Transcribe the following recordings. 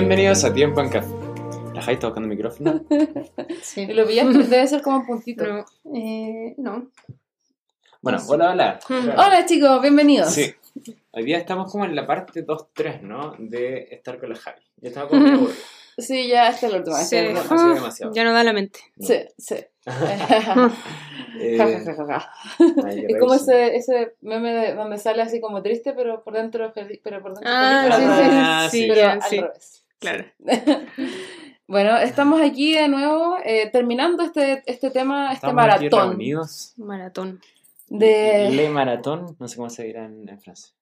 Bienvenidos a Tiempo en Café. ¿La Jai está buscando el micrófono? Sí. Lo pillaste, debe ser como un puntito. No, eh, no. Bueno, hola, hola. Hola chicos, bienvenidos. Sí. Hoy día estamos como en la parte 2-3, ¿no? De estar con la Javi. Yo estaba con el Sí, ya esta es la última. esta es la Sí. demasiado. Ya no da la mente. Sí, sí. Eh, Es como ese, ese meme de, donde sale así como triste, pero por dentro feliz, pero por dentro Ah, feliz, sí, pero, al sí. Ah, sí, sí. Pero ya, al revés. Claro. Bueno, estamos aquí de nuevo eh, terminando este, este tema, este Estamos aquí maratón reunidos. Maratón. de Le maratón, no sé cómo se dirá en, en francés.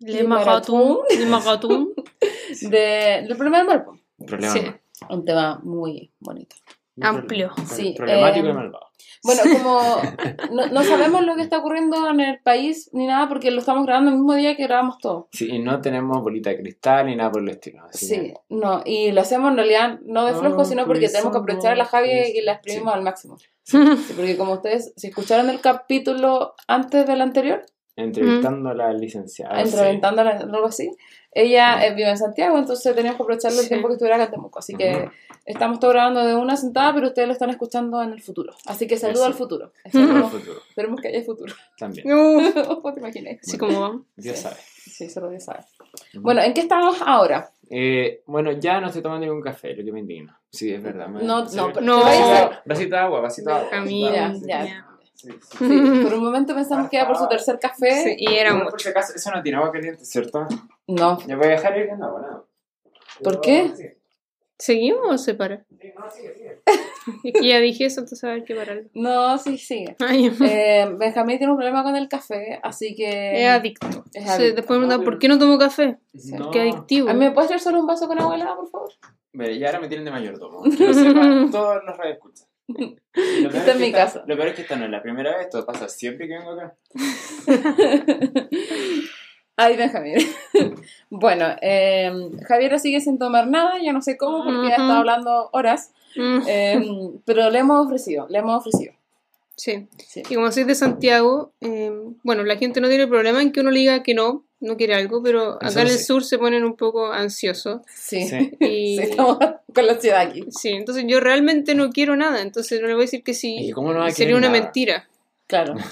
Le Le maratón. Le maratón. de, del primer malvo. Problema Sí. Un tema muy bonito. Amplio. Sí, Problemático eh, y malvado. Bueno, como no, no sabemos lo que está ocurriendo en el país ni nada porque lo estamos grabando el mismo día que grabamos todo. Sí, y no tenemos bolita de cristal ni nada por el estilo. Sí, que- no, y lo hacemos en realidad no de flojo, Oh, sino porque please, tenemos que aprovechar a la Javi y la exprimimos Sí. al máximo. Sí, porque como ustedes, si escucharon el capítulo antes del anterior, Entrevistando a la licenciada. Sí. entrevistándola algo así, ella eh, vive en Santiago, entonces teníamos que aprovecharle el Sí. tiempo que estuviera acá en Temuco. Así que estamos todo grabando de una sentada, pero ustedes lo están escuchando en el futuro. Así que saludo Eso. al futuro. Esperemos, futuro esperemos que haya futuro. también. ¿No te imaginas? Así como vamos. Dios Sí. sabe. Sí, solo Dios sabe. Bueno, ¿en qué estamos ahora? Eh, bueno, ya no estoy tomando ningún café, lo que me indigna. Sí, es verdad. me- No, sí. no, pero No. te vayas a- Vasito de agua, vasito de agua. A mí, Ya, Sí, ya. Sí, sí. Sí, por un momento pensamos que era por su tercer café. Sí, y era Bueno, por mucho. si acaso, eso no tiene agua caliente, ¿cierto? No, Ya voy a dejar agua, nada. ¿Por qué? ¿Seguimos o se para? sí, no, sigue, sigue. Es que ya dije eso, entonces a ver qué pararlo. no, sí, sigue. Ay, Eh, Benjamín tiene un problema con el café, así que... es adicto. Es Sí, adicto. después me preguntan, ¿por qué no tomo café? No. Qué adictivo. ¿A mí me puedes traer solo un vaso con agua helada, por favor? Mira, y ahora me tienen de mayordomo. Que lo todos los radioescuchas. Y lo peor Está en que mi casa. Lo peor es que esta no es la primera vez, esto pasa siempre que vengo acá. Ay, Benjamín. bueno, eh, Javiera sigue sin tomar nada, yo no sé cómo, porque ya Ujú. estado hablando horas, Mm, eh, pero le hemos ofrecido, le hemos ofrecido. Sí. Sí. Y como soy de Santiago, eh, bueno, la gente no tiene problema en que uno le diga que no, no quiere algo, pero acá Eso en el sí. sur se ponen un poco ansiosos. Sí, Sí. Y, Sí, estamos con la ciudad aquí. sí, entonces yo realmente no quiero nada, entonces no le voy a decir que ¿Y sí. cómo no va a Sería una nada? mentira. Claro.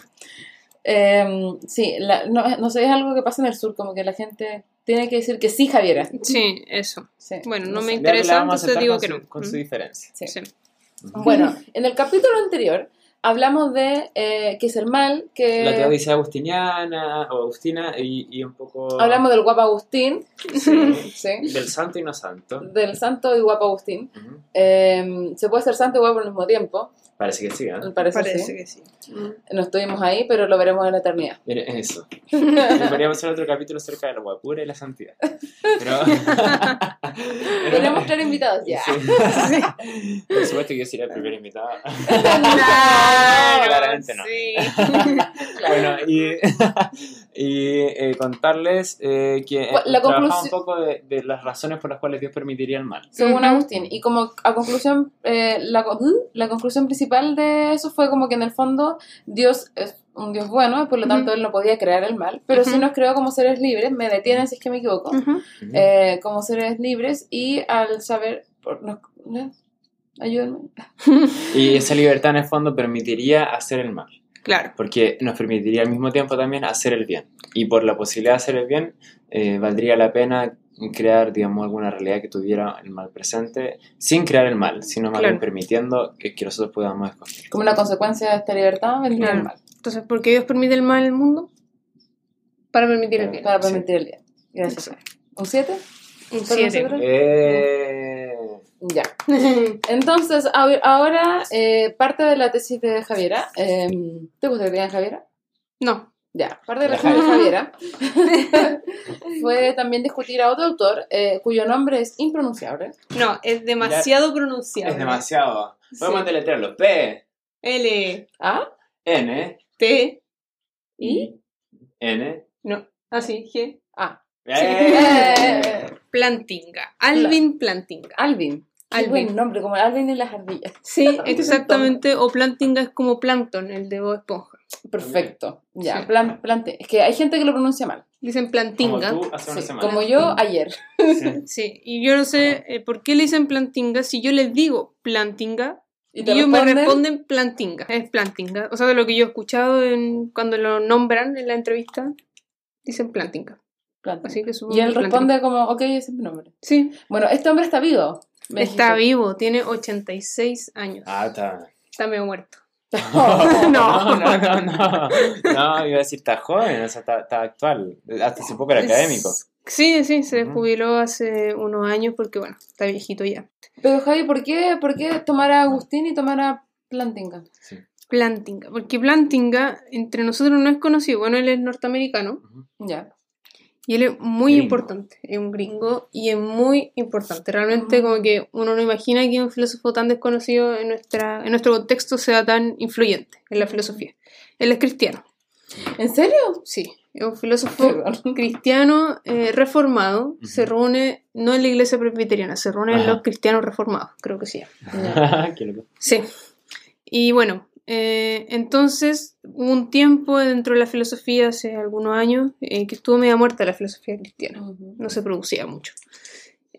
Eh, sí, la- no, no sé, es algo que pasa en el sur, como que la gente tiene que decir que sí, Javiera. Sí, eso. Sí, Bueno, no sé. me la interesa, entonces digo con que su- no. Con Mm. su diferencia. Sí. Sí. Bueno, en el capítulo anterior hablamos de eh, que es el mal, que La teodicia agustiniana o agustina y, y un poco... hablamos del guapo Agustín, Sí. ¿sí? del santo y no santo. del santo y guapo Agustín. Eh, se puede ser santo y guapo al mismo tiempo, Parece que sí, ¿eh? me parece, sí. que sí. Mm. No estuvimos ahí, pero lo veremos en la eternidad. Mire, Eso. Podríamos hacer otro capítulo acerca de la guapura y la santidad. Pero... Tenemos tres invitados ya. Sí. Por supuesto que yo sería el primer invitado. Claro, Claramente no. Sí. Bueno, y, y eh, contarles eh, que eh, La trabajaba un poco de, de las razones por las cuales Dios permitiría el mal. según. Agustín. Y como a conclusión, eh, la, ¿Mm? la conclusión principal de eso fue como que en el fondo Dios es un Dios bueno, y por lo tanto. Él no podía crear el mal, pero sí nos creó como seres libres, me detienen si es que me equivoco, eh, como seres libres y al saber, por- nos- ¿eh? ayúdenme, Y esa libertad en el fondo permitiría hacer el mal, Claro. porque nos permitiría al mismo tiempo también hacer el bien. Y por la posibilidad de hacer el bien, eh, valdría la pena crear, digamos, alguna realidad que tuviera el mal presente, sin crear el mal, sino más Claro. bien permitiendo que, que nosotros podamos escoger. como una consecuencia de esta libertad vendría Claro. el mal, Entonces, ¿por qué Dios permite el mal en el mundo? Para permitir el bien. para Sí. permitir el bien. Gracias. ¿Un 7? Un ¿Para siete. nosotros? Eh... Ya. Entonces, a ahora eh, parte de la tesis de Javiera. eh, ¿Te gusta que te digan Javiera? No. Ya, parte de la La tesis de Javiera fue también discutir a otro autor eh, cuyo nombre es impronunciable. No, es demasiado pronunciable. Es demasiado. Podemos Sí. deletrearlo. P, L, ¿Ah? N, T, ¿Y? N. no, así, G. Ah. ¡Eh! Plantinga. Alvin Plantinga. Alvin. Alvin. buen nombre, como Alvin y las ardillas. Sí, exactamente. O Plantinga es como Plankton, el de Bob Esponja. Perfecto. Ya, Sí. plan, plante. Es que hay gente que lo pronuncia mal. Dicen Como plantinga. tú hace una Sí, semana. como yo ayer. Sí. Sí, y yo no sé eh, por qué le dicen plantinga si yo les digo plantinga Y ellos me responden, responden plantinga. Es plantinga. O sea, de lo que yo he escuchado en, cuando lo nombran en la entrevista, dicen plantinga. Plante. Así que supongo Y él que responde como, ok, ese es mi nombre. Sí, Bueno, este hombre está vivo. me está dijiste. vivo, tiene 86 años. Ah, está. Está medio muerto. No, No. no, no, no. No, iba a decir, está joven, o sea, está, está actual. Hasta hace poco era académico. Sí, sí, se jubiló hace unos años porque, bueno, está viejito ya. Pero Javi, ¿por qué, ¿por qué tomar a Agustín y tomar a Plantinga? Sí. Plantinga, porque Plantinga entre nosotros no es conocido. Bueno, él es norteamericano. Ya. Y él es muy Gringo. importante. Es un gringo y es muy importante. Realmente, como que uno no imagina que un filósofo tan desconocido en, nuestra, en nuestro contexto sea tan influyente en la filosofía. Él es cristiano, ¿En serio? sí. Es un filósofo cristiano eh, reformado. Se reúne, no en la iglesia presbiteriana, se reúne en los cristianos reformados, creo que sí. Sí. Y bueno, eh, entonces hubo un tiempo dentro de la filosofía, hace algunos años, eh, que estuvo media muerta la filosofía cristiana. Ujú. No se producía mucho.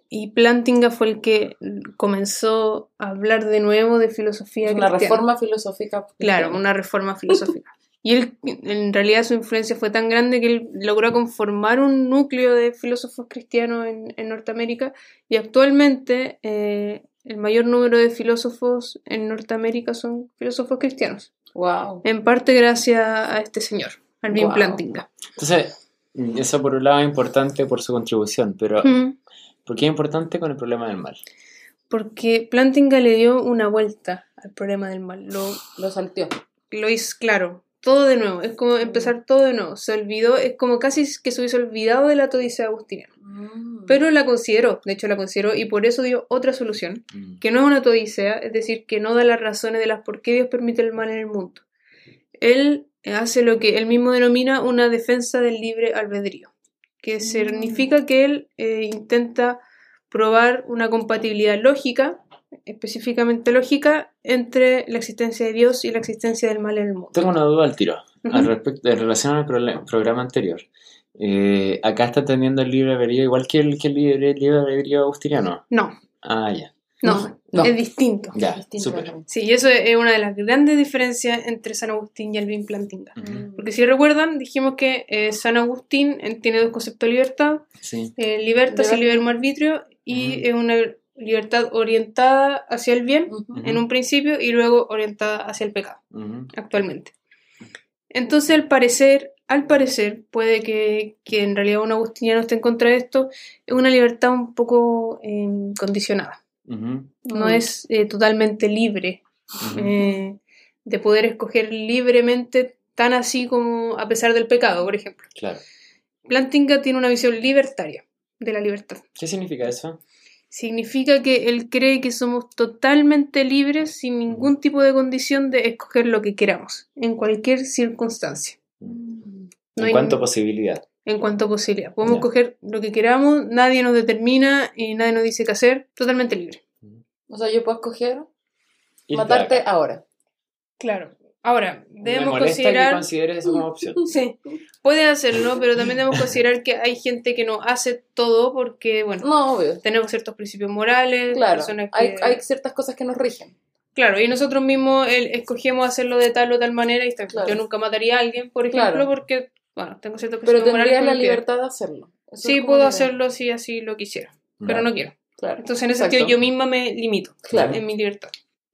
Y Plantinga fue el que comenzó a hablar de nuevo de filosofía una cristiana. reforma filosófica. Claro, una reforma filosófica. Y él, en realidad, su influencia fue tan grande que él logró conformar un núcleo de filósofos cristianos en, en Norteamérica. Y actualmente, eh, el mayor número de filósofos en Norteamérica son filósofos cristianos. Wow. En parte gracias a este señor, Alvin Guau. Plantinga. Entonces, eso por un lado es importante por su contribución, pero Mm, ¿por qué es importante con el problema del mal? Porque Plantinga le dio una vuelta al problema del mal. Lo, Lo salteó. lo hizo claro, todo de nuevo. Es como empezar todo de nuevo. Se olvidó, es como casi que se hubiese olvidado de la Todicea Agustina. Mm. Pero la consideró, de hecho la consideró, y por eso dio otra solución, Mm. que no es una todicea, es decir, que no da las razones de las por qué Dios permite el mal en el mundo. Él hace lo que él mismo denomina una defensa del libre albedrío, que Mm. significa que él eh, intenta probar una compatibilidad lógica, específicamente lógica, entre la existencia de Dios y la existencia del mal en el mundo. Tengo una duda al tiro, al respecto, en relación al programa anterior. Eh, acá está teniendo el libre albedrío igual que el, que el libre, libre albedrío agustiniano. No, Ah, ya. no, No. es distinto. Ya, Distinto. Sí, y eso es una de las grandes diferencias entre San Agustín y Alvin Plantinga. Ujú. Porque si recuerdan, dijimos que eh, San Agustín eh, tiene dos conceptos de libertad, Sí. eh, libertas y arbitrio, y es una libertad orientada hacia el bien en un principio y luego orientada hacia el pecado actualmente. Entonces, al parecer, al parecer, puede que, que en realidad un agustiniano esté en contra de esto, es una libertad un poco eh, condicionada. No es eh, totalmente libre eh, de poder escoger libremente, tan así como a pesar del pecado, por ejemplo. Claro. Plantinga tiene una visión libertaria de la libertad. ¿Qué significa eso? Significa que él cree que somos totalmente libres sin ningún tipo de condición de escoger lo que queramos, en cualquier circunstancia. No en cuanto a posibilidad. en cuanto a posibilidad. Podemos escoger lo que queramos, nadie nos determina y nadie nos dice qué hacer, totalmente libre. O sea, yo puedo escoger matarte ahora. Claro. Ahora, Me debemos molesta considerar... que consideres eso como opción. Sí, puede hacerlo, pero también debemos considerar que hay gente que no hace todo porque, bueno, No, obvio. tenemos ciertos principios morales, Claro. personas que... Hay, hay ciertas cosas que nos rigen. Claro, y nosotros mismos el- escogemos hacerlo de tal o tal manera y. Claro. yo nunca mataría a alguien, por ejemplo, Claro. porque, bueno, tengo ciertos Pero principios morales tendrías que la no quiero. libertad de hacerlo. Eso Sí, puedo hacerlo si así lo quisiera, pero no quiero. Claro. Entonces, en ese Exacto. sentido, yo misma me limito Claro. en mi libertad.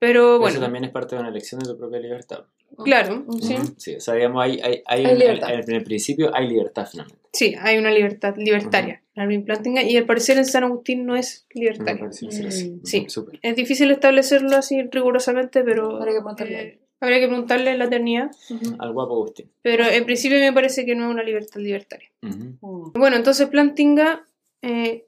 Pero Eso bueno, también es parte de una elección de tu propia libertad. claro, sí. Sí, o sea, digamos, hay, hay, hay, libertad. en, en el principio hay libertad finalmente. Sí, hay una libertad libertaria, Alvin Plantinga, y al parecer en San Agustín no es libertaria. sí. Es difícil establecerlo así rigurosamente, pero Habría que preguntarle eh, habría que preguntarle en la eternidad. Al guapo Agustín. Pero en principio me parece que no es una libertad libertaria. Bueno, entonces Plantinga eh,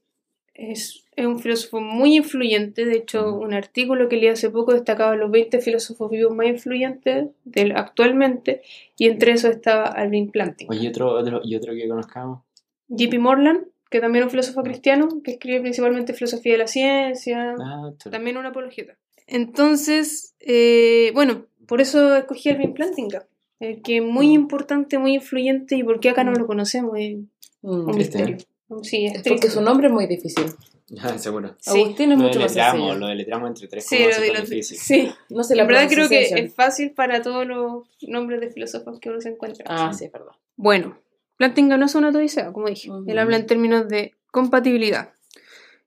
es, es un filósofo muy influyente. De hecho, un artículo que leí hace poco destacaba los 20 filósofos vivos más influyentes del, actualmente, y entre esos estaba Alvin Plantinga. Oye, otro, otro, y otro que conozcamos. JP Morland, que también es un filósofo cristiano, que escribe principalmente filosofía de la ciencia, Ah, también una apologeta. Entonces, eh, bueno, por eso escogí a Alvin Plantinga. el que es muy importante, muy influyente y por qué acá no lo conocemos, es Mm. un Triste, misterio. Sí, es porque su nombre es muy difícil. Ah, seguro. Sí. Agustín es Lo mucho más sencillo. lo deletramos entre tres. Sí, lo de difícil. sí. No sé la En verdad creo que es fácil para todos los nombres de filósofos que uno se encuentra. Ah, sí, es verdad. Bueno, Plantinga no es una odisea, como dije. Él habla en términos de compatibilidad.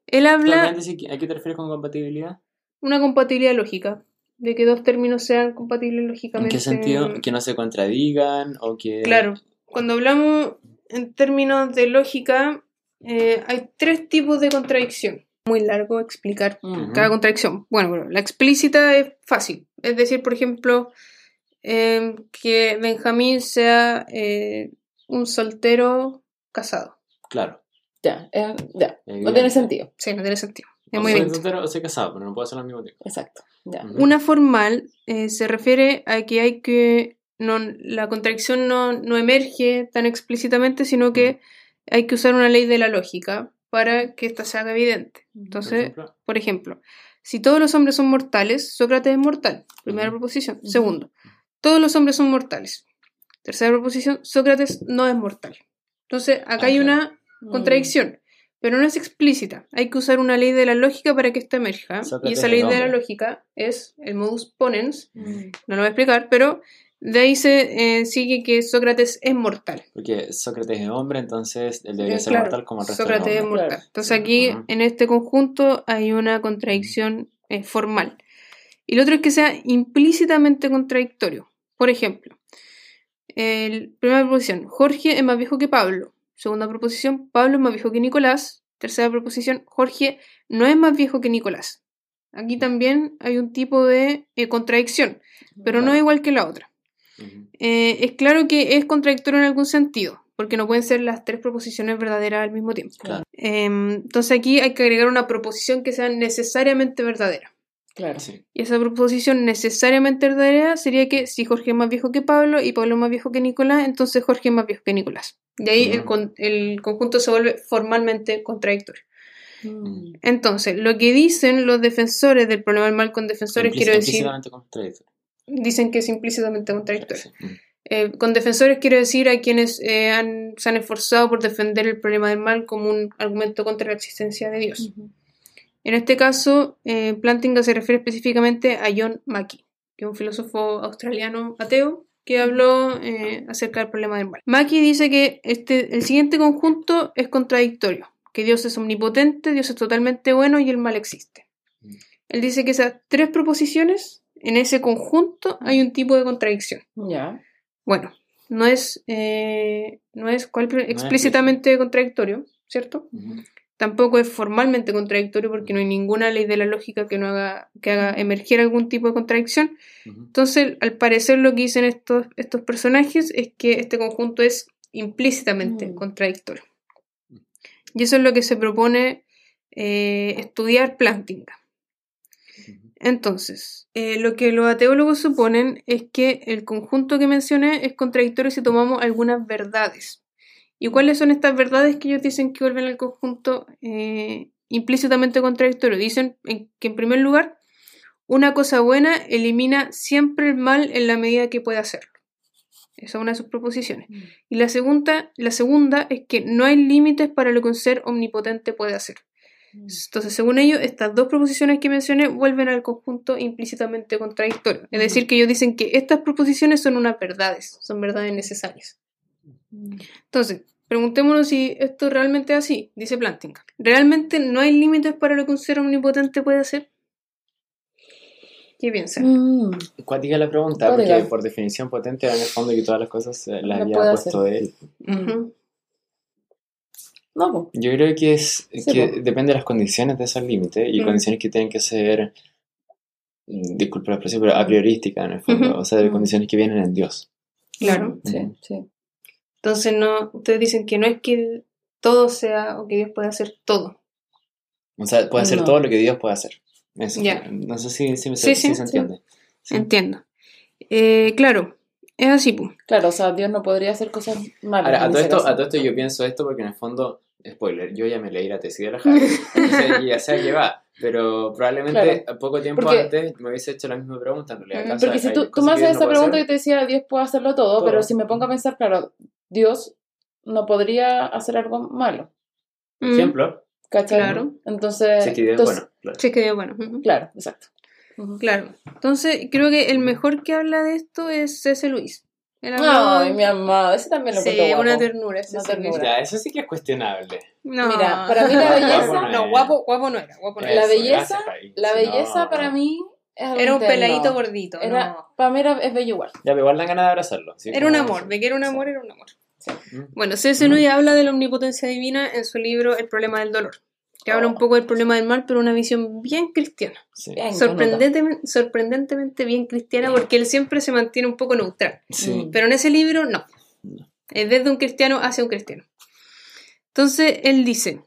Él habla ¿A qué te refieres con compatibilidad? una compatibilidad lógica, de que dos términos sean compatibles ¿En lógicamente. qué sentido? Que no se contradigan o que... Claro, cuando hablamos en términos de lógica, eh, hay tres tipos de contradicción. Muy largo explicar cada contradicción. Bueno, bueno, la explícita es fácil. Es decir, por ejemplo, eh, que Benjamín sea eh, un soltero casado. Claro. Ya, eh, ya. No tiene sentido. Sí, no tiene sentido. Es O muy soy soltero o soy casado, pero no puedo hacerlo al mismo tiempo. Exacto. Ya. Una formal eh, se refiere a que hay que. No, la contradicción no, no emerge tan explícitamente, sino que hay que usar una ley de la lógica para que ésta se haga evidente. Por Entonces, ejemplo, por ejemplo, si todos los hombres son mortales, Sócrates es mortal. Primera proposición. Segundo, todos los hombres son mortales. Tercera proposición, Sócrates no es mortal. Entonces, acá hay una contradicción, pero no es explícita. Hay que usar una ley de la lógica para que esta emerja. Sócrates y esa es ley de la lógica es el modus ponens. No lo voy a explicar, pero de ahí se eh, sigue que Sócrates es mortal. Porque Sócrates es hombre, entonces él debería Eh, ser claro, mortal como el resto Sócrates de es los mortal. Entonces aquí en este conjunto hay una contradicción eh, formal. Y lo otro es que sea implícitamente contradictorio. Por ejemplo, el, primera proposición, Jorge es más viejo que Pablo. Segunda proposición, Pablo es más viejo que Nicolás. Tercera proposición, Jorge no es más viejo que Nicolás. Aquí también hay un tipo de eh, contradicción, pero no Claro. igual que la otra. Eh, es claro que es contradictorio en algún sentido, porque no pueden ser las tres proposiciones verdaderas al mismo tiempo. Claro. Em, entonces aquí hay que agregar una proposición que sea necesariamente verdadera. Claro. Sí. Y esa proposición necesariamente verdadera sería que si Jorge es más viejo que Pablo y Pablo es más viejo que Nicolás, entonces Jorge es más viejo que Nicolás. Y ahí el, con- el conjunto se vuelve formalmente contradictorio. Mm. Entonces, lo que dicen los defensores del problema del mal con defensores, quiero decir. Dicen que es implícitamente contradictorio. Sí. Eh, con defensores quiero decir a quienes eh, han- se han esforzado por defender el problema del mal como un argumento contra la existencia de Dios. En este caso, eh, Plantinga se refiere específicamente a John Mackey, que es un filósofo australiano ateo que habló eh, acerca del problema del mal. Mackey dice que este, el siguiente conjunto es contradictorio, que Dios es omnipotente, Dios es totalmente bueno y el mal existe. Mm. Él dice que esas tres proposiciones, en ese conjunto hay un tipo de contradicción. Ya. Bueno, no es, eh, no es explícitamente contradictorio, ¿cierto? Tampoco es formalmente contradictorio porque no hay ninguna ley de la lógica que no haga, que haga emerger algún tipo de contradicción. Entonces, al parecer lo que dicen estos, estos personajes es que este conjunto es implícitamente Mm. contradictorio. Y eso es lo que se propone eh, estudiar Plantinga. Entonces, eh, lo que los ateólogos suponen es que el conjunto que mencioné es contradictorio si tomamos algunas verdades. ¿Y cuáles son estas verdades que ellos dicen que vuelven al conjunto eh, implícitamente contradictorio? Dicen en- que en primer lugar, una cosa buena elimina siempre el mal en la medida que puede hacerlo. Esa es una de sus proposiciones. Y la segunda, la segunda es que no hay límites para lo que un ser omnipotente puede hacer. Entonces, según ellos, estas dos proposiciones que mencioné vuelven al conjunto implícitamente contradictorio. Es decir, que ellos dicen que estas proposiciones son unas verdades, son verdades necesarias. Entonces, preguntémonos si esto realmente es así, dice Plantinga. ¿Realmente no hay límites para lo que un ser omnipotente puede hacer? ¿Qué piensan? Mm. Cuática la pregunta, porque por definición potente era en el fondo que todas las cosas las había puesto él. Ujú. No, po. Yo creo que es Sí, que po. depende de las condiciones de esos límites y Mm. condiciones que tienen que ser, mm, disculpa la expresión, pero a priorísticas en el fondo, o sea, de Mm. condiciones que vienen en Dios. Claro. Sí, sí. Entonces, no, ustedes dicen que no es que todo sea o que Dios pueda hacer todo. O sea, puede hacer No. todo lo que Dios puede hacer. Eso. No sé si, si, me- Sí, si se entiende. Entiendo. Eh, claro, es así, pues. Claro, o sea, Dios no podría hacer cosas malas. Ahora, a todo, esto, a todo esto yo pienso esto porque en el fondo, spoiler, yo ya me leí la tesis de la Javi. Entonces, ya sé que va. Pero probablemente poco tiempo Porque- antes me hubiese hecho la misma pregunta en realidad. Mm, ¿Acaso Porque si tú, tú me haces esa no pregunta hacer? y te decía, Dios puede hacerlo todo, Todo. pero si me pongo a pensar, claro, Dios no podría hacer algo malo, Por Mm. ejemplo, ¿cachai? Claro. Entonces, si es que Dios es entonces- bueno. Claro. Sí, es que Dios, bueno. claro, exacto. Claro. Entonces, creo que el mejor que habla de esto es C.S. Luis. Habló- Ay, mi amado, ese también lo Sí, guapo. una ternura. Una C.S. Luis. ternura. Ya, eso sí que es cuestionable. No. Mira, para mí la Guapo belleza, no guapo, guapo no era. Guapo no La era. Eso, belleza- gracias, la belleza no- para mí Era un peladito gordito. Era, no. Para mí era, es bello igual. Ya, pero igual dan ganas de abrazarlo. ¿sí? Era un amor. De que era un amor, era un amor. Mm. Bueno, C.S. Luis habla de la omnipotencia divina en su libro El problema del dolor. Que habla un poco del problema del mal, pero una visión bien cristiana. Sí. Bien, Sorprendentemente, sorprendentemente bien cristiana, porque él siempre se mantiene un poco neutral. Sí. Mm. Pero en ese libro, no. No. Es desde un cristiano hacia un cristiano. Entonces, él dice,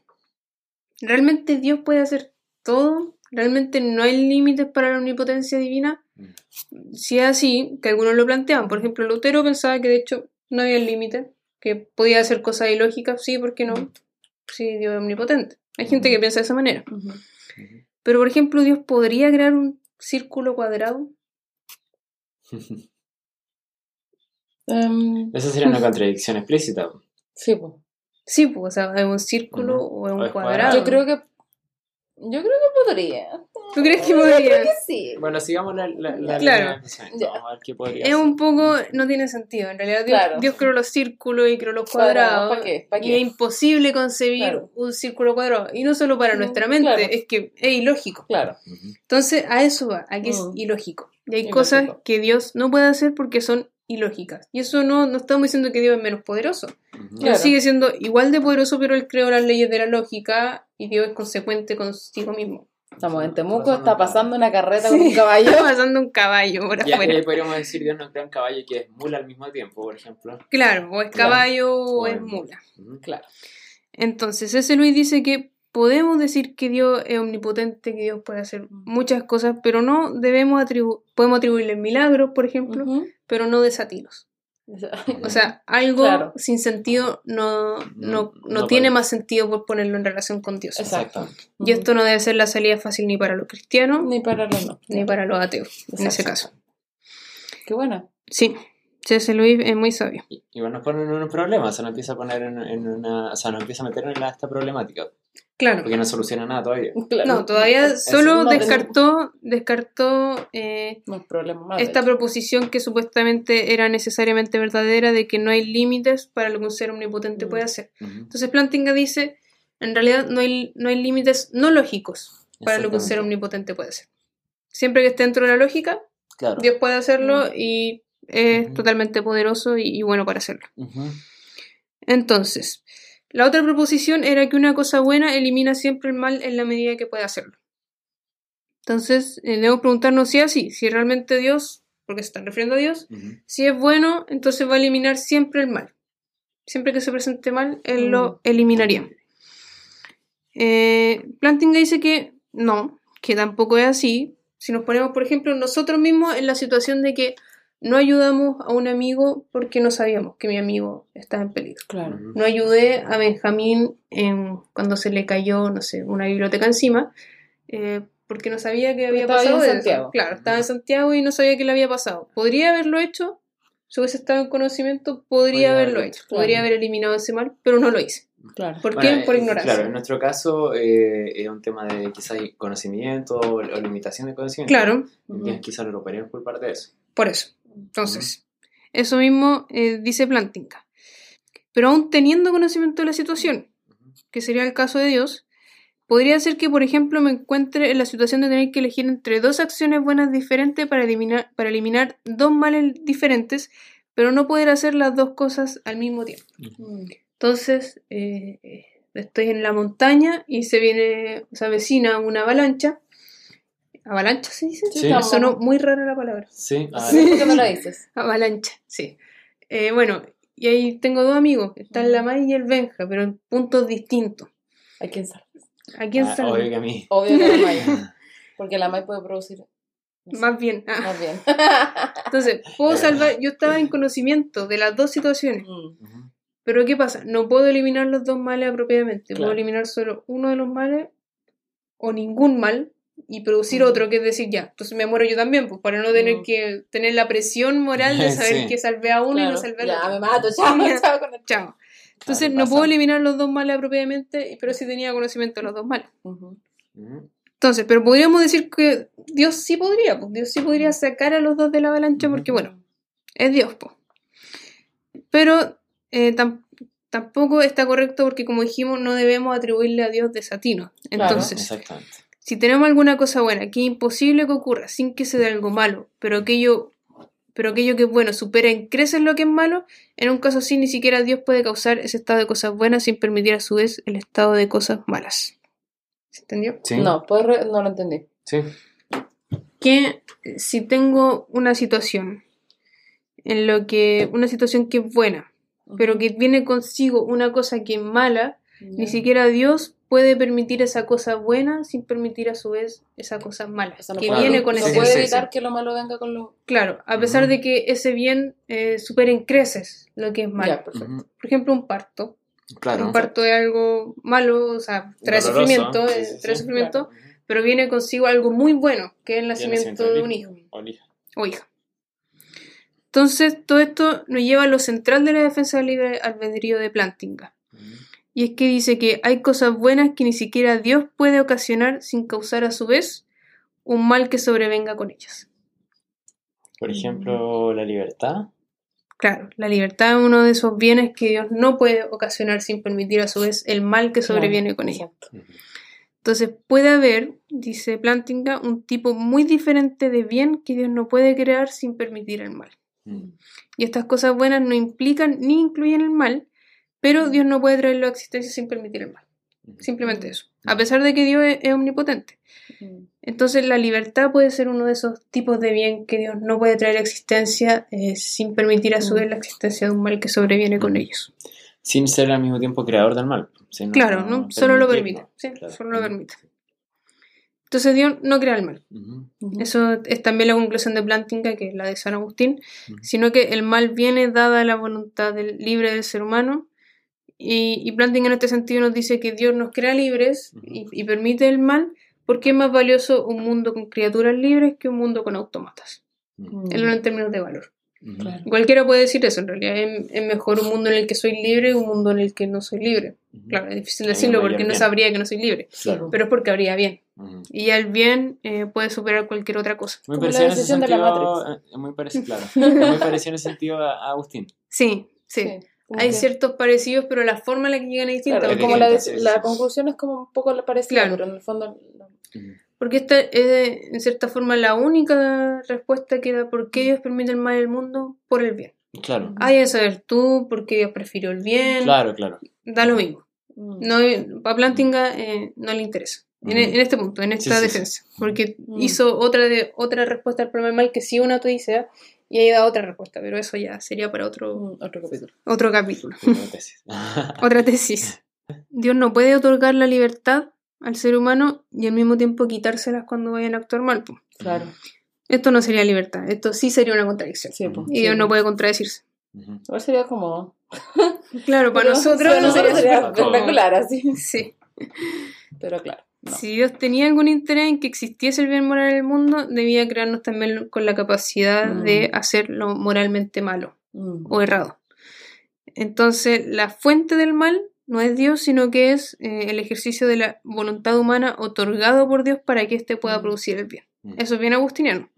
¿realmente Dios puede hacer todo? ¿Realmente no hay límites para la omnipotencia divina? Mm. Si es así, que algunos lo planteaban. Por ejemplo, Lutero pensaba que de hecho no había límite, que podía hacer cosas ilógicas, sí, ¿por qué no? Sí, Dios es omnipotente. Hay gente que piensa de esa manera. Pero, por ejemplo, Dios podría crear un círculo cuadrado. Em, Esa sería una contradicción explícita. sí, pues. Sí, pues, o sea, es un círculo o es O un es cuadrado. cuadrado. Yo creo que. Yo creo que podría. ¿Tú crees que podría? creo que sí. Bueno, sigamos la, la, la Claro. línea de pensamiento. Ya. Vamos a ver qué podría Es ser. un poco, no tiene sentido. En realidad, Dios, Claro. Dios creó los círculos y creó los Cuadrado, cuadrados. ¿pa' qué? ¿Pa' Y es imposible concebir Claro. un círculo cuadrado. Y no solo para Mm, nuestra mente, claro. es que es ilógico. Claro. Entonces, a eso va, a que es Mm. ilógico. Y hay Ilógico. cosas que Dios no puede hacer porque son ilógicas. Y eso no, no estamos diciendo que Dios es menos poderoso. Claro. Dios sigue siendo igual de poderoso, pero Él creó las leyes de la lógica y Dios es consecuente consigo mismo. Estamos en Temuco, Pasando está pasando una carreta Sí. con un caballo. Está pasando un caballo por Ya, afuera. y ahí podríamos decir Dios no crea un caballo que es mula al mismo tiempo, por ejemplo. Claro, o es caballo o O es mula. Claro. Entonces, ese Luis dice que podemos decir que Dios es omnipotente, que Dios puede hacer muchas cosas, pero no debemos atribu podemos atribuirle milagros, por ejemplo, pero no desatinos. O sea, algo Claro. sin sentido no, no, No- tiene puede. más sentido por ponerlo en relación con Dios. Exacto. Y esto no debe ser la salida fácil ni para los cristianos Ni para los no. ni para los ateos, en ese caso. Qué buena. Sí, C.S. Luis es muy sabio. Y- Igual nos ponen en un problema, se nos empieza a poner en, en una. O sea, nos empieza a meter en la- esta problemática. Claro. Porque no soluciona nada todavía. Claro. No, todavía solo no tenemos- descartó, descartó eh, No más. esta proposición que supuestamente era necesariamente verdadera de que no hay límites para lo que un ser omnipotente Mm. puede hacer. Ujú. Entonces Plantinga dice, en realidad no hay, no hay límites no lógicos para lo que un ser omnipotente puede hacer. Siempre que esté dentro de la lógica, Claro. Dios puede hacerlo y es totalmente poderoso y, y bueno para hacerlo. Entonces, la otra proposición era que una cosa buena elimina siempre el mal en la medida que puede hacerlo. Entonces, eh, debemos preguntarnos si es así, si realmente Dios, porque se están refiriendo a Dios, si es bueno, entonces va a eliminar siempre el mal. Siempre que se presente mal, él lo eliminaría. Eh, Plantinga dice que no, que tampoco es así. Si nos ponemos, por ejemplo, nosotros mismos en la situación de que no ayudamos a un amigo porque no sabíamos que mi amigo estaba en peligro. Claro. No ayudé a Benjamín en- cuando se le cayó, no sé, una biblioteca encima, eh, porque no sabía que había Estaba ahí en pasado. eso. Santiago. Claro, estaba en Santiago y no sabía que le había pasado. ¿Podría haberlo hecho? Si hubiese estado en conocimiento, podría, haberlo hecho. claro. Podría haber eliminado ese mal, pero no lo hice. Claro. ¿Por Bueno, qué? Por ignorancia. Claro, en nuestro caso eh, es un tema de quizás conocimiento o, o limitación de conocimiento. Claro, Ujú. Y quizás lo europeos por parte de eso. por eso. Entonces, eso mismo eh, dice Plantinga. Pero aún teniendo conocimiento de la situación, que sería el caso de Dios, podría ser que, por ejemplo, me encuentre en la situación de tener que elegir entre dos acciones buenas diferentes para eliminar, para eliminar dos males diferentes, pero no poder hacer las dos cosas al mismo tiempo. Mm. Entonces, eh, eh, estoy en la montaña y se viene, se avecina una avalancha. ¿Avalancha se dice? Sí, Sonó muy rara la palabra. Sí, a. ¿Por qué no lo dices? Avalancha, sí. Eh, bueno, y ahí tengo dos amigos, están la May y el Benja, pero en puntos distintos. ¿A quién sabe? ¿A quién Ah, sabe? obvio que a mí. Obvio que la Maya. Porque la Maya puede producir. no sé, Más bien. ah. Más bien. Entonces, puedo salvar, yo estaba en conocimiento de las dos situaciones, Mm. Pero ¿qué pasa? No puedo eliminar los dos males apropiadamente, puedo eliminar solo uno de los males o ningún mal, y producir Mm. otro, que es decir, ya, entonces me muero yo también, pues para no tener Mm. que tener la presión moral de saber Sí. que salvé a uno y no salvé al Ya, otro. me mato, chao, Ya. chao con esto. Chao. Entonces Claro, no pasa. puedo eliminar los dos males apropiadamente, pero sí tenía conocimiento de los dos males. Ujú. Entonces, pero podríamos decir que Dios sí podría, pues Dios sí podría sacar a los dos de la avalancha porque, bueno, es Dios, pues. Pero eh, tam- tampoco está correcto porque, como dijimos, no debemos atribuirle a Dios desatino. Claro. Entonces, Exactamente. Si tenemos alguna cosa buena que es imposible que ocurra sin que se dé algo malo, pero aquello, pero aquello que es bueno supera en creces lo que es malo, en un caso así ni siquiera Dios puede causar ese estado de cosas buenas sin permitir a su vez el estado de cosas malas. ¿Se entendió? Sí. No, ¿puedes re- no lo entendí. Sí. que si tengo una situación en lo que una situación que es buena, pero que viene consigo una cosa que es mala, ni siquiera Dios puede permitir esa cosa buena sin permitir a su vez esa cosa mala Eso no que puede- viene con no ese puede evitar que lo malo venga con lo. claro, a pesar de que ese bien eh, supere en creces lo que es malo. Perfecto. Por ejemplo, un parto. Claro. Un parto es algo malo, o sea, trae Doloroso. sufrimiento, Sí, eh, sí, trae sí, sufrimiento, pero viene consigo algo muy bueno, que es el nacimiento de un hijo. O el hijo. o hija. Entonces, todo esto nos lleva a lo central de la defensa del libre albedrío de Plantinga. Y es que dice que hay cosas buenas que ni siquiera Dios puede ocasionar sin causar a su vez un mal que sobrevenga con ellas. Por ejemplo, la libertad. Claro, la libertad es uno de esos bienes que Dios no puede ocasionar sin permitir a su vez el mal que sobreviene con ella. Entonces puede haber, dice Plantinga, un tipo muy diferente de bien que Dios no puede crear sin permitir el mal. Ujú. Y estas cosas buenas no implican ni incluyen el mal, pero Dios no puede traerlo a existencia sin permitir el mal. Simplemente eso. A pesar de que Dios es, es omnipotente. Entonces la libertad puede ser uno de esos tipos de bien que Dios no puede traer a existencia eh, sin permitir a su vez la existencia de un mal que sobreviene con ellos. Sin ser al mismo tiempo creador del mal. Claro, ¿no? Solo lo permite. permitirlo. Sí, Claro. solo lo permite. Entonces Dios no crea el mal. Eso es también la conclusión de Plantinga, que es la de San Agustín, sino que el mal viene dada la voluntad del, libre del ser humano. Y, y Plantinga en este sentido nos dice que Dios nos crea libres y, y permite el mal porque es más valioso un mundo con criaturas libres que un mundo con autómatas. Ujú. Él en términos de valor. Cualquiera puede decir eso, en realidad es, es mejor un mundo en el que soy libre que un mundo en el que no soy libre. Claro, es difícil decirlo porque no sabría que no soy libre, Claro. pero es porque habría bien. Y el bien eh, puede superar cualquier otra cosa. Muy Como la parecido en ese decisión de la sentido. eh, Muy parecido, claro. Muy parecido en ese sentido a a Agustín. Sí, sí. Sí, Hay que- ciertos parecidos, pero la forma en la que llegan es distinta. Claro, como la, de- conclusión es como un poco la parecida, Claro. pero en el fondo. no. Porque esta es, en cierta forma, la única respuesta que da por qué Dios permite el mal el mundo por el bien. Claro. Hay que saber tú por qué Dios prefirió el bien. Claro, claro. Da lo mismo. Mm. No, a Plantinga eh, no le interesa. En, Ujú. en este punto, en esta Sí, sí, sí. defensa. Porque Mm. hizo otra, de, otra respuesta al problema del mal que sí una autodicea y ahí da otra respuesta. Pero eso ya sería para otro, Mm, Otro capítulo. otro capítulo. Una tesis. Otra tesis. Dios no puede otorgar la libertad al ser humano y al mismo tiempo quitárselas cuando vayan a actuar mal. po. Claro. Esto no sería libertad, esto sí sería una contradicción. Sí, po. Y Dios no puede contradecirse. Ujú. Igual sería como. Claro, para Pero- nosotros no sería sería espectacular, así. Sí. Pero claro. No. Si Dios tenía algún interés en que existiese el bien moral en el mundo, debía crearnos también con la capacidad Mm. de hacer lo moralmente malo Mm. o errado. Entonces, la fuente del mal no es Dios, sino que es eh, el ejercicio de la voluntad humana otorgado por Dios para que éste pueda Mm. producir el bien. Mm. Eso es bien agustiniano.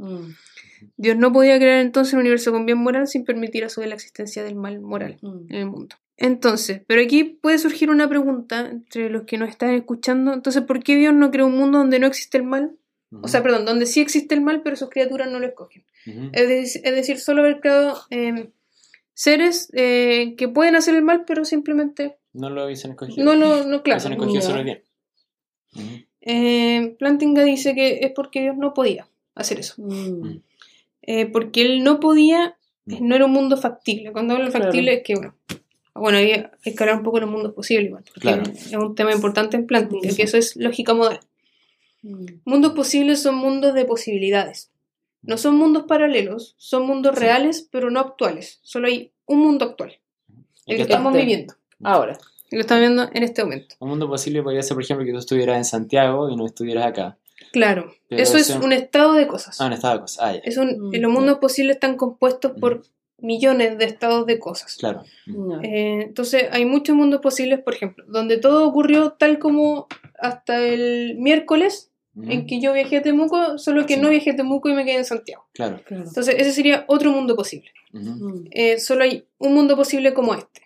Dios no podía crear entonces un universo con bien moral sin permitir a su vez la existencia del mal moral en el mundo. Entonces, pero aquí puede surgir una pregunta entre los que nos están escuchando. Entonces, ¿por qué Dios no creó un mundo donde no existe el mal? O sea, perdón, donde sí existe el mal, pero sus criaturas no lo escogen. Es, de- es decir, solo haber creado eh, seres eh, que pueden hacer el mal, pero simplemente No lo hubiesen escogido. no lo, no, claro. Hubiesen escogido solo el bien. Eh, Plantinga dice que es porque Dios no podía hacer eso. Mm. Eh, porque él no podía, Mm. no era un mundo factible. Cuando hablo de Claro. factible es que, bueno, bueno, hay, hay que hablar un poco de los mundos posibles, igual, porque Claro. es un tema importante en Plantinga, Sí. que eso es lógica modal. Mm. Mundos posibles son mundos de posibilidades. No son mundos paralelos, son mundos Sí. reales, pero no actuales. Solo hay un mundo actual, ¿Y el que estamos viviendo. Ahora. Lo estamos viendo en este momento. Un mundo posible podría ser, por ejemplo, que tú estuvieras en Santiago y no estuvieras acá. Claro, Pero eso es un estado de cosas. Ah, un estado de cosas. Ah, ya. Es un- Mm, los mundos posibles están compuestos por millones de estados de cosas. Claro. Eh, entonces, hay muchos mundos posibles, por ejemplo, donde todo ocurrió tal como hasta el miércoles en que yo viajé a Temuco, solo que Sí. no viajé a Temuco y me quedé en Santiago. Claro. Claro. Entonces, ese sería otro mundo posible. Mm. Eh, solo hay un mundo posible como este.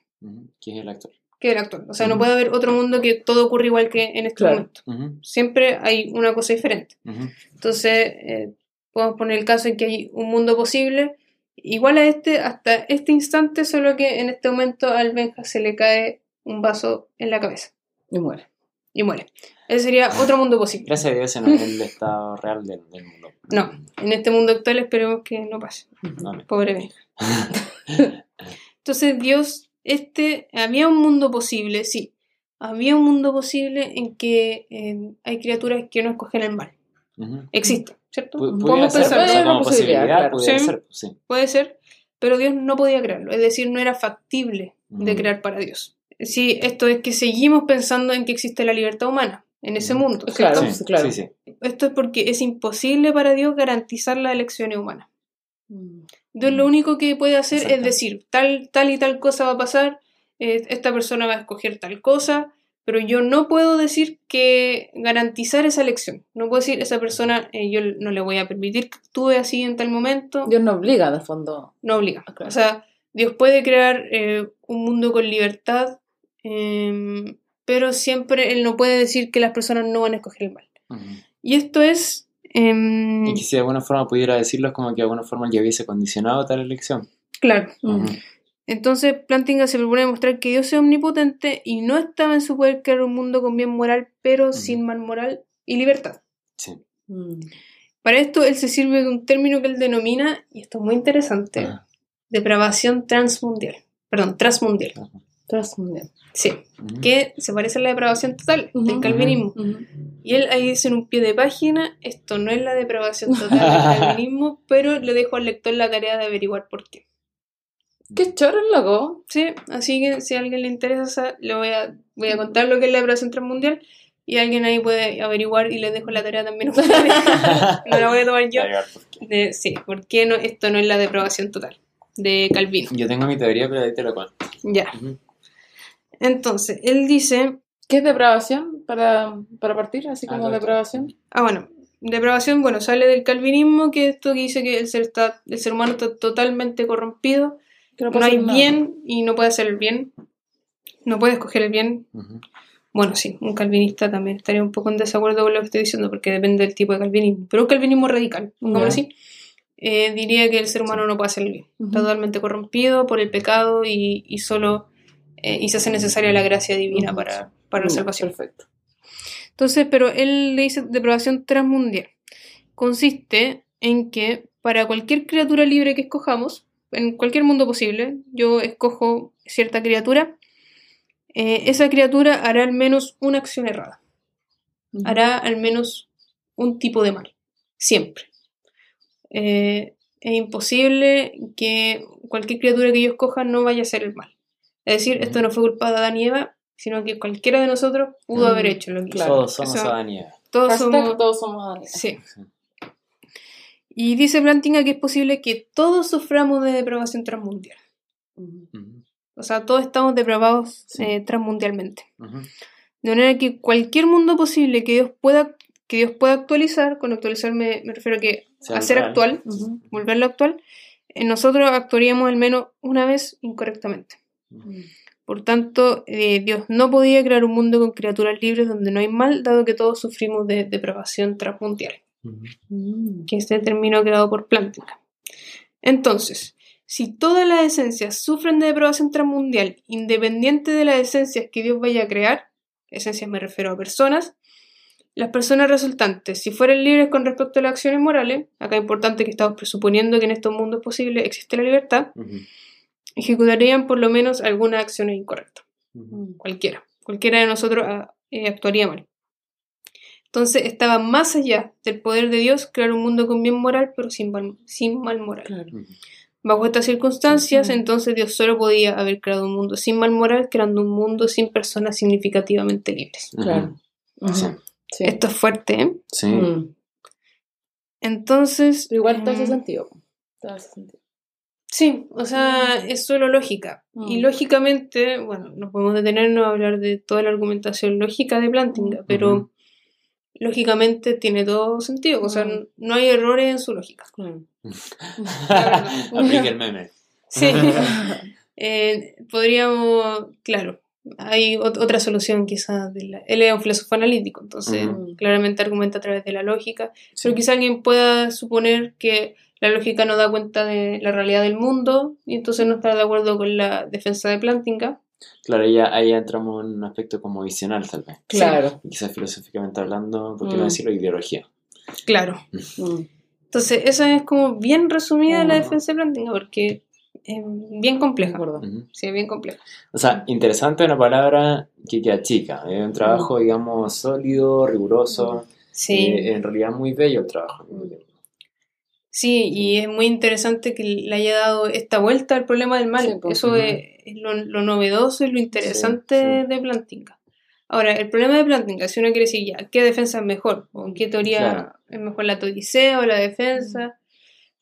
¿Quién es el actor? que el actual. O sea, no puede haber otro mundo que todo ocurra igual que en este Claro. momento. Siempre hay una cosa diferente. Entonces, eh, podemos poner el caso en que hay un mundo posible igual a este hasta este instante, solo que en este momento al Benja se le cae un vaso en la cabeza Y muere. y muere. Ese sería otro mundo posible. Gracias a Dios ese no es el estado real del, del mundo. No, en este mundo actual esperemos que no pase. Pobre Benja. Entonces, Dios, este, había un mundo posible, sí. Había un mundo posible en que eh, hay criaturas que no escogen el mal. Ujú. Existe, ¿cierto? Ser, Puede una posibilidad, claro. Sí. ser, pues, sí. Puede ser, pero Dios no podía crearlo, es decir, no era factible de crear para Dios. Sí, esto es que seguimos pensando en que existe la libertad humana en ese mundo. Claro. ¿cierto? Sí, claro. sí. Esto es porque es imposible para Dios garantizar las elecciones humanas. Mm. Dios lo Mm. único que puede hacer es decir, tal, tal y tal cosa va a pasar, eh, esta persona va a escoger tal cosa, pero yo no puedo decir que garantizar esa elección. No puedo decir, esa persona eh, yo no le voy a permitir que actúe así en tal momento. Dios no obliga, de fondo. no obliga. Ah, claro. O sea, Dios puede crear eh, un mundo con libertad, em, pero siempre Él no puede decir que las personas no van a escoger el mal. Y esto es... em, Y que si de alguna forma pudiera decirlo, es como que de alguna forma ya hubiese condicionado tal elección. claro. Entonces Plantinga se propone demostrar que Dios es omnipotente y no estaba en su poder crear un mundo con bien moral, pero sin mal moral y libertad. Sí. Mm. Para esto él se sirve de un término que él denomina, y esto es muy interesante, Ah. depravación transmundial. Perdón, transmundial. Transmundial. Sí, que se parece a la depravación total del calvinismo. Y él ahí dice en un pie de página, esto no es la depravación total del calvinismo, pero le dejo al lector la tarea de averiguar por qué. Qué choro loco. Sí, así que si a alguien le interesa, le voy a, voy a contar lo que es la depravación transmundial y alguien ahí puede averiguar y les dejo la tarea también. no la voy a tomar yo. De, sí, ¿por qué no, esto no es la depravación total de Calvino? Yo tengo mi teoría, pero ahí te lo cuento. Ya. Entonces, él dice, ¿Qué es depravación para, para partir? Así como Ah, depravación. ah, bueno, depravación, bueno, sale del calvinismo, que esto que dice que el ser, está, el ser humano está totalmente corrompido, Que no puede hay nada. bien y no puede hacer el bien, no puede escoger el bien. Bueno, sí, un calvinista también estaría un poco en desacuerdo con lo que estoy diciendo, porque depende del tipo de calvinismo. Pero un calvinismo radical, pongámoslo Ya. así, eh, diría que el ser humano no puede hacer el bien. Está totalmente corrompido por el pecado y, y solo eh, y se hace necesaria la gracia divina para, para la salvación. Perfecto. Entonces, pero él le dice depravación transmundial. Consiste en que para cualquier criatura libre que escojamos, en cualquier mundo posible, yo escojo cierta criatura, eh, esa criatura hará al menos una acción errada. Hará al menos un tipo de mal. Siempre. Eh, es imposible que cualquier criatura que yo escoja no vaya a hacer el mal. Es decir, esto no fue culpa de Adán y Eva, sino que cualquiera de nosotros pudo haber hecho lo que claro. Todos somos Eso- Adán y Eva. Todos Hashtag somos... todos somos Adán. Sí. Y dice Plantinga que es posible que todos suframos de depravación transmundial. O sea, todos estamos depravados Sí. eh, transmundialmente. De manera que cualquier mundo posible que Dios pueda, que Dios pueda actualizar, con actualizar me, me refiero a que hacer actual, volverlo actual, eh, nosotros actuaríamos al menos una vez incorrectamente. Por tanto, eh, Dios no podía crear un mundo con criaturas libres donde no hay mal, dado que todos sufrimos de depravación transmundial. Mm. que este término creado por Plantinga. Entonces, si todas las esencias sufren de depravación transmundial, independiente de las esencias que Dios vaya a crear, esencias me refiero a personas, las personas resultantes, si fueran libres con respecto a las acciones morales, acá es importante que estamos presuponiendo que en estos mundos posibles existe la libertad, ejecutarían por lo menos algunas acciones incorrectas cualquiera. Cualquiera de nosotros ah, eh, actuaría mal. Entonces estaba más allá del poder de Dios crear un mundo con bien moral, pero sin mal, sin mal moral. Claro. Bajo estas circunstancias, Sí. entonces Dios solo podía haber creado un mundo sin mal moral, creando un mundo sin personas significativamente libres. Claro. Sí. Ujú. Sí. Esto es fuerte, ¿eh? Sí. Mm. Entonces. Pero igual hace sentido. Te hace sentido. Sí, o sea, es solo lógica. Y Mm. lógicamente, bueno, no podemos detenernos a hablar de toda la argumentación lógica de Plantinga, pero. Lógicamente tiene todo sentido. O sea, Mm. no hay errores en su lógica. Mm. Aplica el meme. Sí. Eh, podríamos, claro, hay ot- otra solución quizás. De la, él es un filósofo analítico, entonces Ujú. claramente argumenta a través de la lógica. Pero quizá alguien pueda suponer que la lógica no da cuenta de la realidad del mundo y entonces no está de acuerdo con la defensa de Plantinga. Claro, ahí ya, ahí entramos en un aspecto como visional, tal vez. Claro. Quizás filosóficamente hablando, ¿por qué Mm. no decirlo? Ideología. Claro. Mm. Entonces, esa es como bien resumida la Ujú. defensa de Plantinga porque es bien De compleja. acuerdo. Ujú. Sí, es bien compleja. O sea, interesante una palabra que queda chica. Es un trabajo, digamos, sólido, riguroso. Sí. Eh, en realidad muy bello el trabajo. Sí, y es muy interesante que le haya dado esta vuelta al problema del mal. Sí, pues. Eso es, es lo, lo novedoso y lo interesante Sí, sí. de Plantinga. Ahora, el problema de Plantinga, si uno quiere decir ya, ¿qué defensa es mejor? ¿O en qué teoría Claro. es mejor la teodicea o la defensa?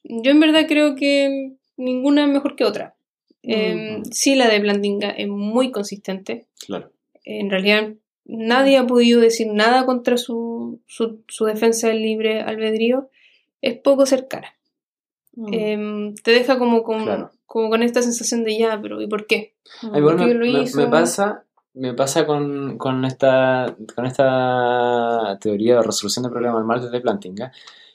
Yo en verdad creo que ninguna es mejor que otra. Eh, Ujú. sí, la de Plantinga es muy consistente. Claro. En realidad, nadie ha podido decir nada contra su, su, su defensa del libre albedrío. Es poco cercana. Mm. Em, te deja como con, Claro. Como con esta sensación de ya, pero ¿y por qué? Mm. Ah, igual ¿Por me, lo hizo? me pasa, me pasa con, con esta, con esta teoría de resolución de problemas del mal desde Plantinga,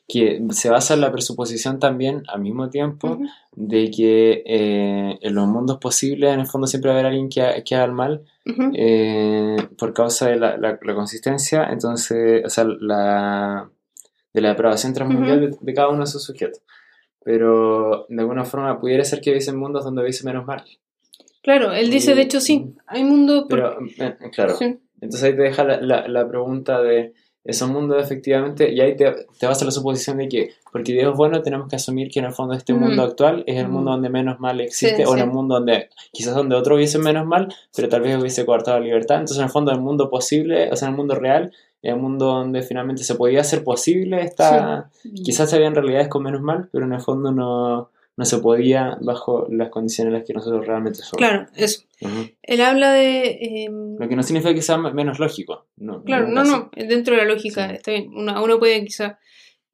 que se basa en la presuposición también al mismo tiempo de que eh, en los mundos posibles en el fondo siempre va a haber alguien que, que haga el mal eh, por causa de la, la- la consistencia, entonces, o sea, la, de la aprobación transmundial de, de cada uno de sus sujetos. Pero de alguna forma pudiera ser que hubiesen mundos donde hubiese menos mal. Claro, él dice, Y- de hecho, sí, hay mundo... Pero, eh, claro, sí. entonces ahí te deja la, la, la pregunta de esos mundos efectivamente, y ahí te, te vas a la suposición de que, porque Dios es bueno, tenemos que asumir que en el fondo este mundo actual es el mundo donde menos mal existe, Sí, o en el mundo donde quizás donde otro hubiese menos mal, pero tal vez hubiese coartado la libertad. Entonces en el fondo el mundo posible, o sea, en el mundo real, en el mundo donde finalmente se podía hacer posible esta... Mm. Quizás se habían realidades con menos mal, pero en el fondo no, no se podía bajo las condiciones en las que nosotros realmente somos. Claro, eso. Él habla de... em, Lo que no significa que sea menos lógico. No, claro, no, no, dentro de la lógica Sí. está bien. Uno, a uno puede quizá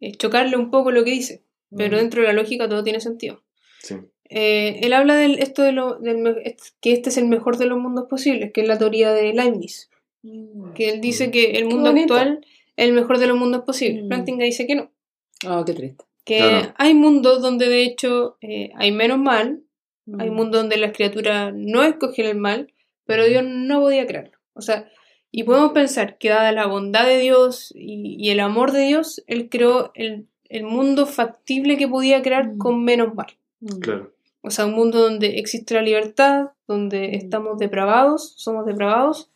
eh, chocarle un poco lo que dice, pero Mm. dentro de la lógica todo tiene sentido. Sí. Eh, él habla de esto de lo, del que este es el mejor de los mundos posibles, que es la teoría de Leibniz, Mm. Que él dice Mm. que el mundo actual es el mejor de los mundos posibles. Mm. Plantinga dice que no, Oh, qué triste. que Claro. hay mundos donde de hecho eh, hay menos mal, hay Mm. mundos donde las criaturas no escogen el mal, pero Ujú. Dios no podía crearlo. O sea, y podemos pensar que dada la bondad de Dios y, y el amor de Dios, Él creó el, el mundo factible que podía crear Mm. con menos mal. Mm. Claro. O sea, un mundo donde existe la libertad, donde Mm. estamos depravados, somos depravados,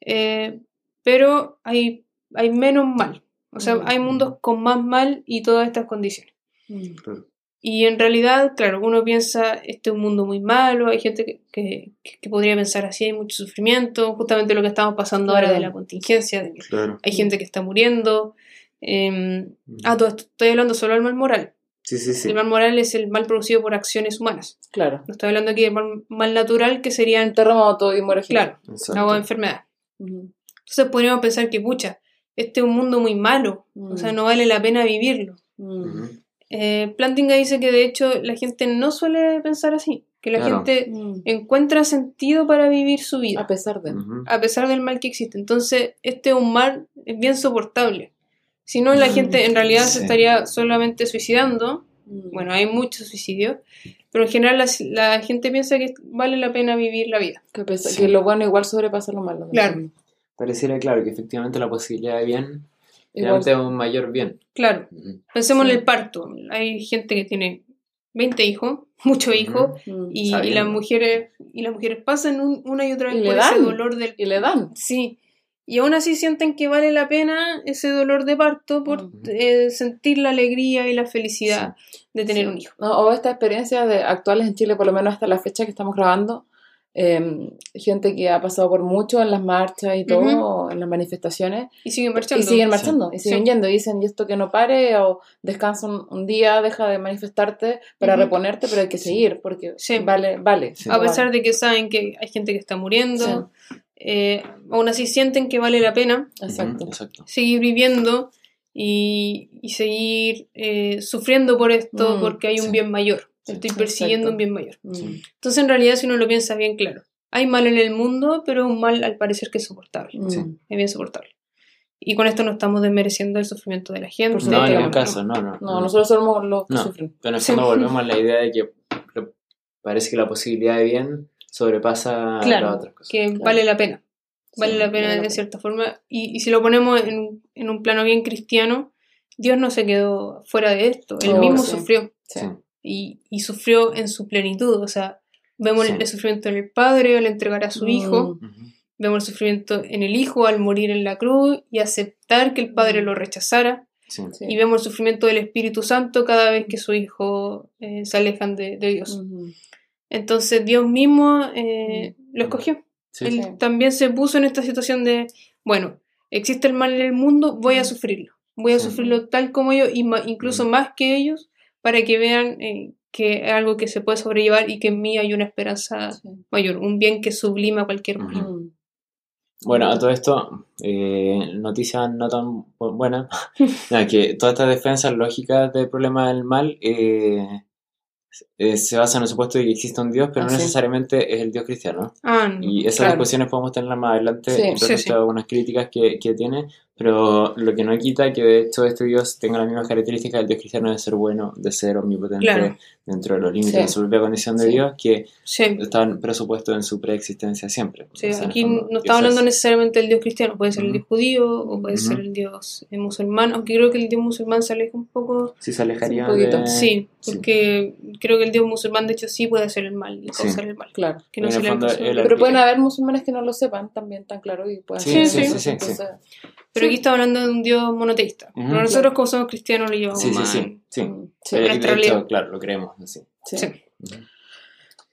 eh, pero hay, hay menos mal. O sea, Mm. hay mundos con más mal y todas estas condiciones. Mm. claro. Y en realidad, claro, uno piensa, este es un mundo muy malo, hay gente que, que, que podría pensar así, hay mucho sufrimiento, justamente lo que estamos pasando ahora de la contingencia, de que Claro. hay gente que está muriendo. eh, Mm. ah, todo esto, estoy hablando solo del mal moral. Sí, sí, sí. El mal moral es el mal producido por acciones humanas. Claro. No estoy hablando aquí del mal, mal natural, que serían, Un terremoto y muere gente. claro, Exacto. de Entonces podríamos pensar que, pucha, este es un mundo muy malo, o Mm. sea, no vale la pena vivirlo. Mm. Eh, Plantinga dice que de hecho la gente no suele pensar así, que la Claro. gente Mm. encuentra sentido para vivir su vida, A pesar de. A pesar del mal que existe. Entonces, este es un mal es bien soportable. Si no, la gente en realidad se estaría solamente suicidando. Mm. Bueno, hay muchos suicidios, pero en general la, la gente piensa que vale la pena vivir la vida. que, pesa- Sí. que lo bueno igual sobrepasa lo malo. Claro. Pareciera claro que efectivamente la posibilidad de bien es un mayor bien. Claro, Ujú. pensemos Sí. en el parto. Hay gente que tiene 20 hijos, muchos hijos, Mm. y, y las mujeres y las mujeres pasan un- una y otra vez Y le por ese dan. dolor del Y le dan. Sí, y aún así sienten que vale la pena ese dolor de parto por Ujú. eh, sentir la alegría y la felicidad de tener Sí. un hijo. No, o estas experiencias de, actuales en Chile, por lo menos hasta la fecha que estamos grabando, eh, gente que ha pasado por mucho en las marchas y todo, en las manifestaciones, Y siguen marchando. y siguen marchando, y siguen Sí. yendo, y dicen, y esto que no pare, o descansa un, un día, deja de manifestarte para reponerte, pero hay que seguir, porque Sí. vale, vale. Sí. A pesar de que saben que hay gente que está muriendo, eh, aún así sienten que vale la pena Exacto. Exacto. seguir viviendo y, y seguir eh, sufriendo por esto Mm, porque hay un sí. bien mayor. Sí. Estoy persiguiendo Exacto. un bien mayor. Mm. Sí. Entonces, en realidad, si uno lo piensa bien claro, hay mal en el mundo, pero un mal al parecer que es soportable. Mm. Sí. Es bien soportable. Y con esto no estamos desmereciendo el sufrimiento de la gente. No, en ningún no. caso, no, no. No, nosotros somos los que No. sufren. Pero en el Sí. fondo volvemos a la idea de que parece que la posibilidad de bien sobrepasa Claro, las otras cosas. que Claro. vale la pena. Vale Sí, la pena vale la de pena. cierta forma. Y, y si lo ponemos en, un- en un plano bien cristiano, Dios no se quedó fuera de esto. Él Oh, mismo sí. sufrió. Sí. Y, y sufrió en su plenitud. O sea, vemos Sí. el sufrimiento en el Padre al entregar a su Mm. Hijo. Vemos el sufrimiento en el Hijo al morir en la cruz y aceptar que el Padre lo rechazara. Sí. Sí. Y vemos el sufrimiento del Espíritu Santo cada vez que su Hijo eh, se alejan de, de Dios. Entonces Dios mismo eh, lo escogió. Sí. Él Sí. también se puso en esta situación de, bueno, existe el mal en el mundo, voy a sufrirlo. Voy a Sí. sufrirlo tal como ellos incluso más que ellos para que vean eh, que es algo que se puede sobrellevar y que en mí hay una esperanza mayor, un bien que sublima cualquier mal. Bueno, a todo esto, eh, noticia no tan bu- buena, nada, que todas estas defensas lógicas del problema del mal eh, eh, se basan en el supuesto de que existe un Dios, pero Ah, no sí. necesariamente es el Dios cristiano. Ah. Y esas Claro. discusiones podemos tenerlas más adelante Sí. respecto sí. a algunas críticas que, que tiene, pero lo que no quita que de hecho este Dios tenga las mismas características del Dios cristiano de ser bueno, de ser omnipotente Claro. dentro de los límites Sí. de su propia condición de Sí. Dios, que Sí, están presupuestos en su preexistencia siempre. sí, O sea, el aquí fondo, no está hablando es- necesariamente del Dios cristiano, puede ser el Ujú. Dios judío o puede Ujú. ser el Dios eh, musulmán, aunque creo que el Dios musulmán se aleja un poco Sí, se alejaría Sí, un poquito. de... Sí, sí. porque creo que el Dios musulmán de hecho sí puede hacer el mal y Sí. causar el mal. Claro. Que no se el el- Pero pueden haber musulmanes que no lo sepan también tan claro y pueden Sí, ser sí, sí, Pero aquí está hablando de un Dios monoteísta. Pero nosotros como somos cristianos lo llevamos Sí, sí, más. sí. sí. sí, y de nuestra hecho, realidad. claro, lo creemos así. sí. Sí.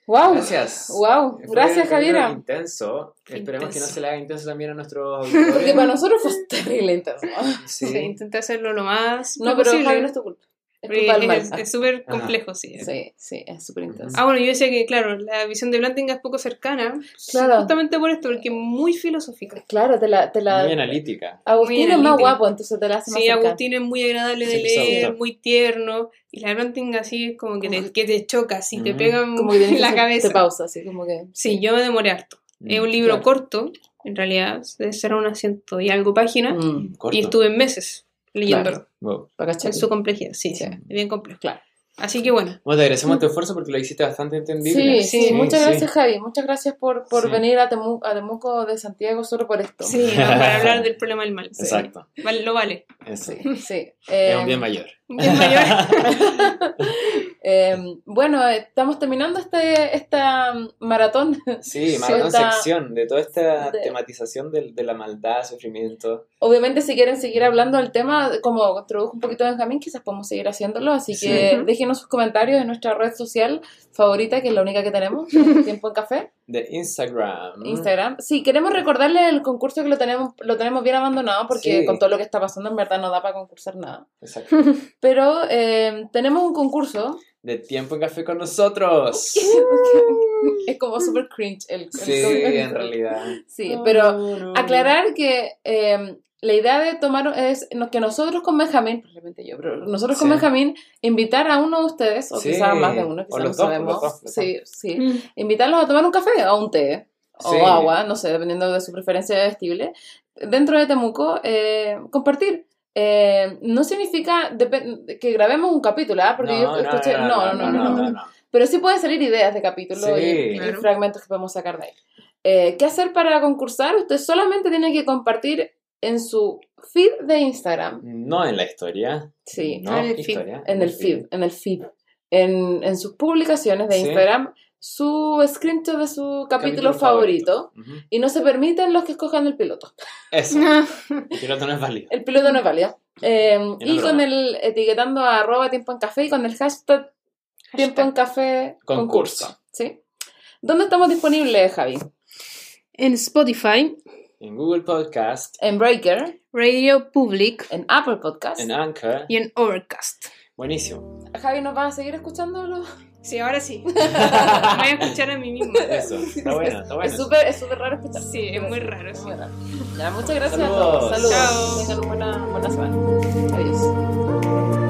Wow. Gracias. Wow. Fue Gracias, Javiera. Intenso. Esperemos que no se le haga intenso también a nuestros Porque para nosotros fue terrible intenso. Sí, Sí. intenté hacerlo lo más No, pero posible. Javi no es tu culpa. Es súper complejo, sí. Sí, sí, es súper intenso. Ah, bueno, yo decía que, claro, la visión de Blantinga es poco cercana. Claro. Justamente por esto, porque es muy filosófica. Claro, te la... Te la... Muy analítica. Agustín Muy es más analítica. guapo, entonces te la hace más Sí, cercana. Agustín es muy agradable de Sí, leer, muy tierno. Y la Blantinga así es como que te, que te choca, así te Ujú. pegan Como que en la cabeza. Te pausa, así como que... Sí, yo me demoré harto. Es un libro Claro. corto, en realidad, debe ser unas ciento y algo páginas. Mm. Y estuve meses leyéndolo. Wow. para cachar. En su complejidad, sí, sí, Sí. es bien complejo. Claro. Así que bueno, Bueno, te agradecemos tu esfuerzo porque lo hiciste bastante entendible. Sí, sí, Sí, muchas sí. gracias Javi, muchas gracias por, por Sí. venir a, Temu- a Temuco de Santiago solo por esto. sí, para hablar del problema del mal. Sí. Exacto. Vale, lo vale. Eso. Sí, sí. Es Eh, un bien mayor. Bien mayor. eh, bueno, eh, estamos terminando este, esta maratón. Sí, maratón Cierta- sección de toda esta de- tematización del- de, la maldad, sufrimiento. Obviamente, si quieren seguir hablando del tema, como introdujo un poquito Benjamín, quizás podemos seguir haciéndolo. Así que Sí. Déjenos sus comentarios en nuestra red social favorita, que es la única que tenemos, Tiempo en Café, De Instagram. Instagram. Sí, queremos recordarles el concurso que lo tenemos, lo tenemos bien abandonado porque Sí. con todo lo que está pasando en verdad no da para concursar nada. Exacto. Pero eh, tenemos un concurso. De tiempo en café con nosotros. es como super cringe el, el- Sí, el- en realidad. Sí, pero aclarar que eh, la idea de tomar es no- que nosotros con Benjamín, probablemente yo, pero nosotros con Sí. Benjamín, invitar a uno de ustedes, o Sí, quizás más de uno, quizás no dos, sabemos. los dos, los sí, sí. Mm. Invitarlos a tomar un café o un té. O Sí. agua, no sé, dependiendo de su preferencia vestible. Dentro de Temuco, eh, compartir. Eh, no significa que grabemos un capítulo, ¿ah? Porque yo escuché. No no no, no, no. Pero sí pueden salir ideas de capítulos Sí. y, y Claro. fragmentos que podemos sacar de ahí. Eh, ¿Qué hacer para concursar? Usted solamente tiene que compartir en su feed de Instagram. No en la historia. Sí, No, en el feed. historia. en el feed, en el feed. En, en sus publicaciones de Sí. Instagram, su screenshot de su capítulo, Capítulo favorito. Y no se permiten los que escojan el piloto. Eso. El piloto no es válido. El piloto no es válido. Eh, Y no y es con el etiquetando a arroba tiempo en café y con el hashtag tiempo en café Concurso. concurso. ¿sí? ¿Dónde estamos disponibles, Javi? En Spotify. En Google Podcast. En Breaker. Radio Public. En Apple Podcast. En Anchor. Y en Overcast. Buenísimo. Javi, ¿nos vas a seguir escuchando? Sí, ahora sí. Me voy a escuchar a mí misma. Eso, está bueno, está bueno. Es súper raro escuchar. Sí, es muy raro. Es muy raro. Ya, muchas gracias Saludos. a todos. Saludos. Chao. Tengan una buena, buena semana. Adiós.